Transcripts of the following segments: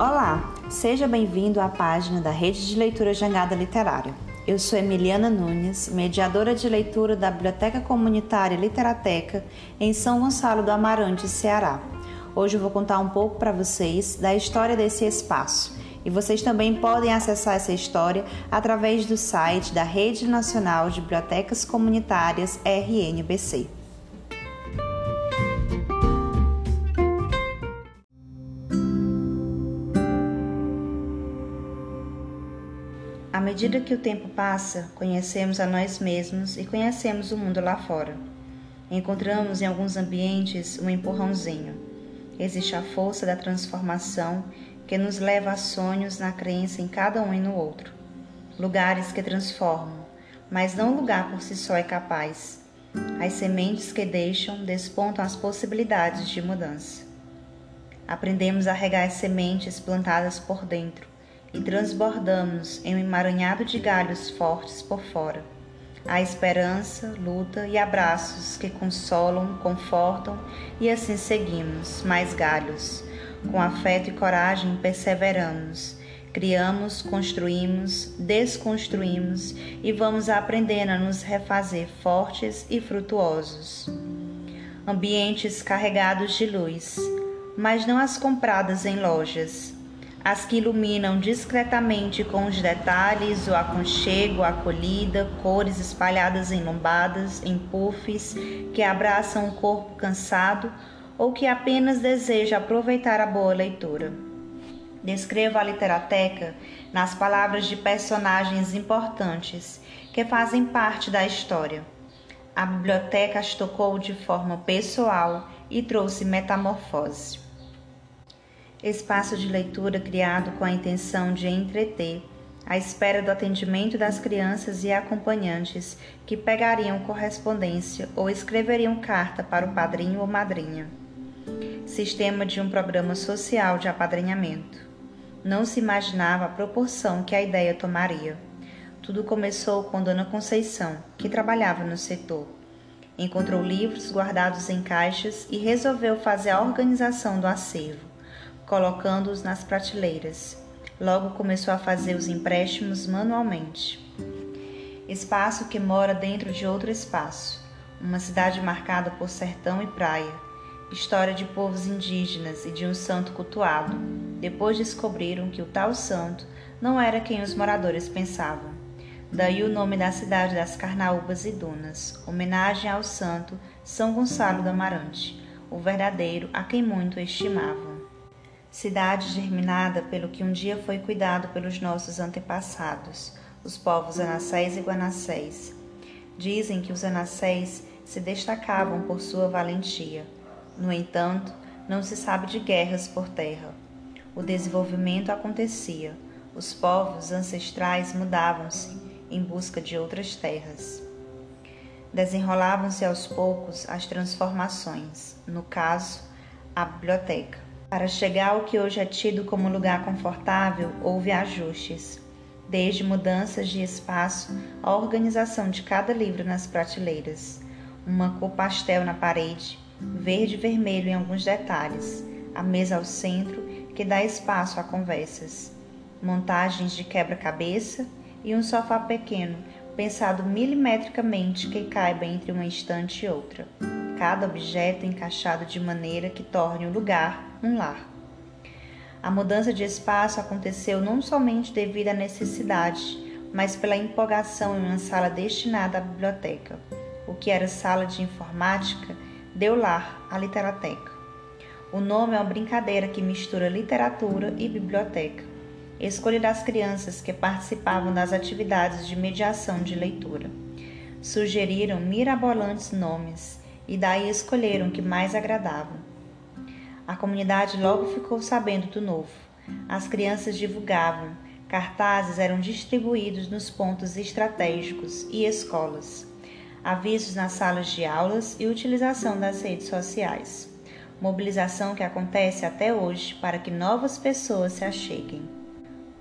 Olá, seja bem-vindo à página da Rede de Leitura Jangada Literária. Eu sou Emiliana Nunes, mediadora de leitura da Biblioteca Comunitária Literateca em São Gonçalo do Amarante, Ceará. Hoje eu vou contar um pouco para vocês da história desse espaço. E vocês também podem acessar essa história através do site da Rede Nacional de Bibliotecas Comunitárias RNBC. À medida que o tempo passa, conhecemos a nós mesmos e conhecemos o mundo lá fora. Encontramos em alguns ambientes um empurrãozinho. Existe a força da transformação que nos leva a sonhos na crença em cada um e no outro. Lugares que transformam, mas não o lugar por si só é capaz. As sementes que deixam despontam as possibilidades de mudança. Aprendemos a regar as sementes plantadas por dentro e transbordamos em um emaranhado de galhos fortes por fora. Há esperança, luta e abraços que consolam, confortam e assim seguimos, mais galhos. Com afeto e coragem perseveramos. Criamos, construímos, desconstruímos e vamos aprendendo a nos refazer fortes e frutuosos. Ambientes carregados de luz, mas não as compradas em lojas as que iluminam discretamente com os detalhes, o aconchego, a acolhida, cores espalhadas em lombadas, em puffs, que abraçam o corpo cansado ou que apenas deseja aproveitar a boa leitura. Descreva a literateca nas palavras de personagens importantes que fazem parte da história. A biblioteca as tocou de forma pessoal e trouxe metamorfose espaço de leitura criado com a intenção de entreter, à espera do atendimento das crianças e acompanhantes que pegariam correspondência ou escreveriam carta para o padrinho ou madrinha. Sistema de um programa social de apadrinhamento. Não se imaginava a proporção que a ideia tomaria. Tudo começou com Dona Conceição, que trabalhava no setor. Encontrou livros guardados em caixas e resolveu fazer a organização do acervo colocando-os nas prateleiras. Logo começou a fazer os empréstimos manualmente. Espaço que mora dentro de outro espaço, uma cidade marcada por sertão e praia, história de povos indígenas e de um santo cultuado. Depois descobriram que o tal santo não era quem os moradores pensavam. Daí o nome da cidade das Carnaúbas e Dunas, homenagem ao santo São Gonçalo do Amarante, o verdadeiro a quem muito estimavam cidade germinada pelo que um dia foi cuidado pelos nossos antepassados, os povos Anassés e Guanassés. Dizem que os Anassés se destacavam por sua valentia. No entanto, não se sabe de guerras por terra. O desenvolvimento acontecia. Os povos ancestrais mudavam-se em busca de outras terras. Desenrolavam-se aos poucos as transformações, no caso, a biblioteca. Para chegar ao que hoje é tido como lugar confortável, houve ajustes, desde mudanças de espaço à organização de cada livro nas prateleiras, uma cor pastel na parede, verde e vermelho em alguns detalhes, a mesa ao centro que dá espaço a conversas, montagens de quebra-cabeça e um sofá pequeno pensado milimetricamente que caiba entre uma estante e outra. Cada objeto encaixado de maneira que torne o lugar um lar. A mudança de espaço aconteceu não somente devido à necessidade, mas pela empolgação em uma sala destinada à biblioteca. O que era sala de informática deu lar à literateca. O nome é uma brincadeira que mistura literatura e biblioteca. Escolha das crianças que participavam das atividades de mediação de leitura. Sugeriram mirabolantes nomes e daí escolheram o que mais agradava. A comunidade logo ficou sabendo do novo. As crianças divulgavam, cartazes eram distribuídos nos pontos estratégicos e escolas, avisos nas salas de aulas e utilização das redes sociais. Mobilização que acontece até hoje para que novas pessoas se acheguem.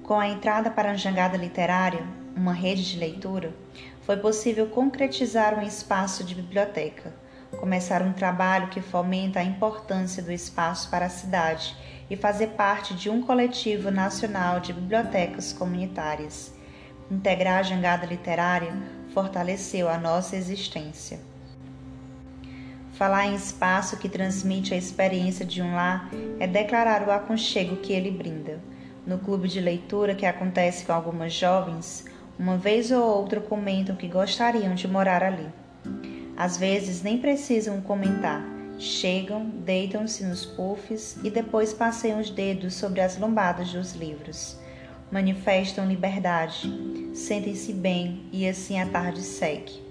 Com a entrada para a Jangada Literária, uma rede de leitura, foi possível concretizar um espaço de biblioteca começar um trabalho que fomenta a importância do espaço para a cidade e fazer parte de um coletivo nacional de bibliotecas comunitárias. Integrar a jangada literária fortaleceu a nossa existência. Falar em espaço que transmite a experiência de um lar é declarar o aconchego que ele brinda. No clube de leitura que acontece com algumas jovens, uma vez ou outra comentam que gostariam de morar ali. Às vezes nem precisam comentar, chegam, deitam-se nos puffs e depois passeiam os dedos sobre as lombadas dos livros. Manifestam liberdade, sentem-se bem e assim a tarde segue.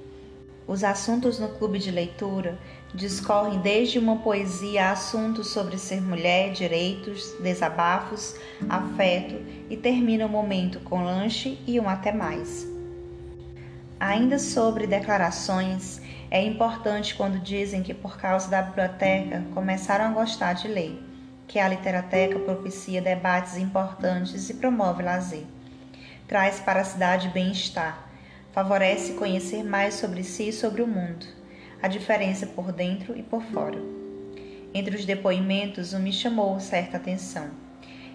Os assuntos no clube de leitura discorrem desde uma poesia a assuntos sobre ser mulher, direitos, desabafos, afeto e termina o momento com lanche e um até mais. Ainda sobre declarações, é importante quando dizem que por causa da biblioteca começaram a gostar de ler, que a literateca propicia debates importantes e promove lazer. Traz para a cidade bem-estar favorece conhecer mais sobre si e sobre o mundo, a diferença por dentro e por fora. Entre os depoimentos, um me chamou certa atenção.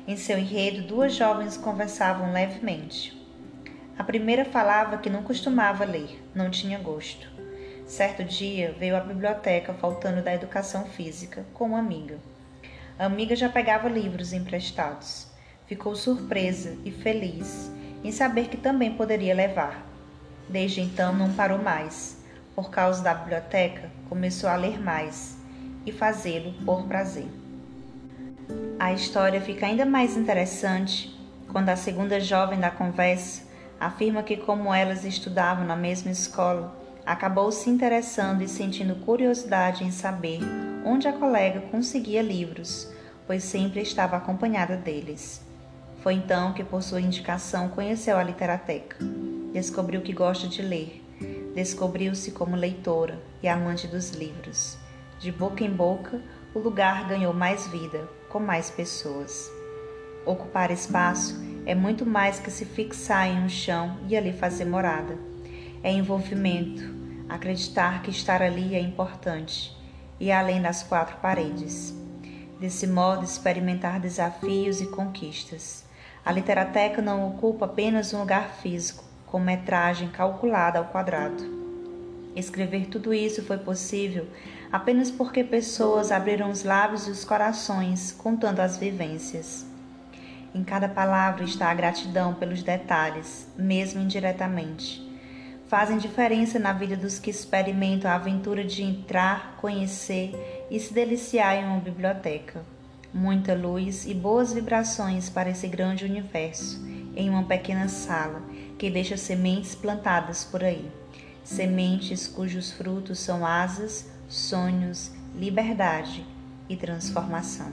Em seu enredo, duas jovens conversavam levemente. A primeira falava que não costumava ler, não tinha gosto. Certo dia veio à biblioteca faltando da educação física com uma amiga. A amiga já pegava livros emprestados. Ficou surpresa e feliz em saber que também poderia levar. Desde então não parou mais. Por causa da biblioteca, começou a ler mais e fazê-lo por prazer. A história fica ainda mais interessante quando a segunda jovem da conversa afirma que, como elas estudavam na mesma escola, acabou se interessando e sentindo curiosidade em saber onde a colega conseguia livros, pois sempre estava acompanhada deles. Foi então que, por sua indicação, conheceu a literateca descobriu que gosta de ler, descobriu-se como leitora e amante dos livros. De boca em boca, o lugar ganhou mais vida, com mais pessoas. Ocupar espaço é muito mais que se fixar em um chão e ali fazer morada. É envolvimento, acreditar que estar ali é importante e além das quatro paredes. Desse modo, experimentar desafios e conquistas. A literateca não ocupa apenas um lugar físico, com metragem calculada ao quadrado. Escrever tudo isso foi possível apenas porque pessoas abriram os lábios e os corações contando as vivências. Em cada palavra está a gratidão pelos detalhes, mesmo indiretamente. Fazem diferença na vida dos que experimentam a aventura de entrar, conhecer e se deliciar em uma biblioteca. Muita luz e boas vibrações para esse grande universo, em uma pequena sala que deixa sementes plantadas por aí. Sementes cujos frutos são asas, sonhos, liberdade e transformação.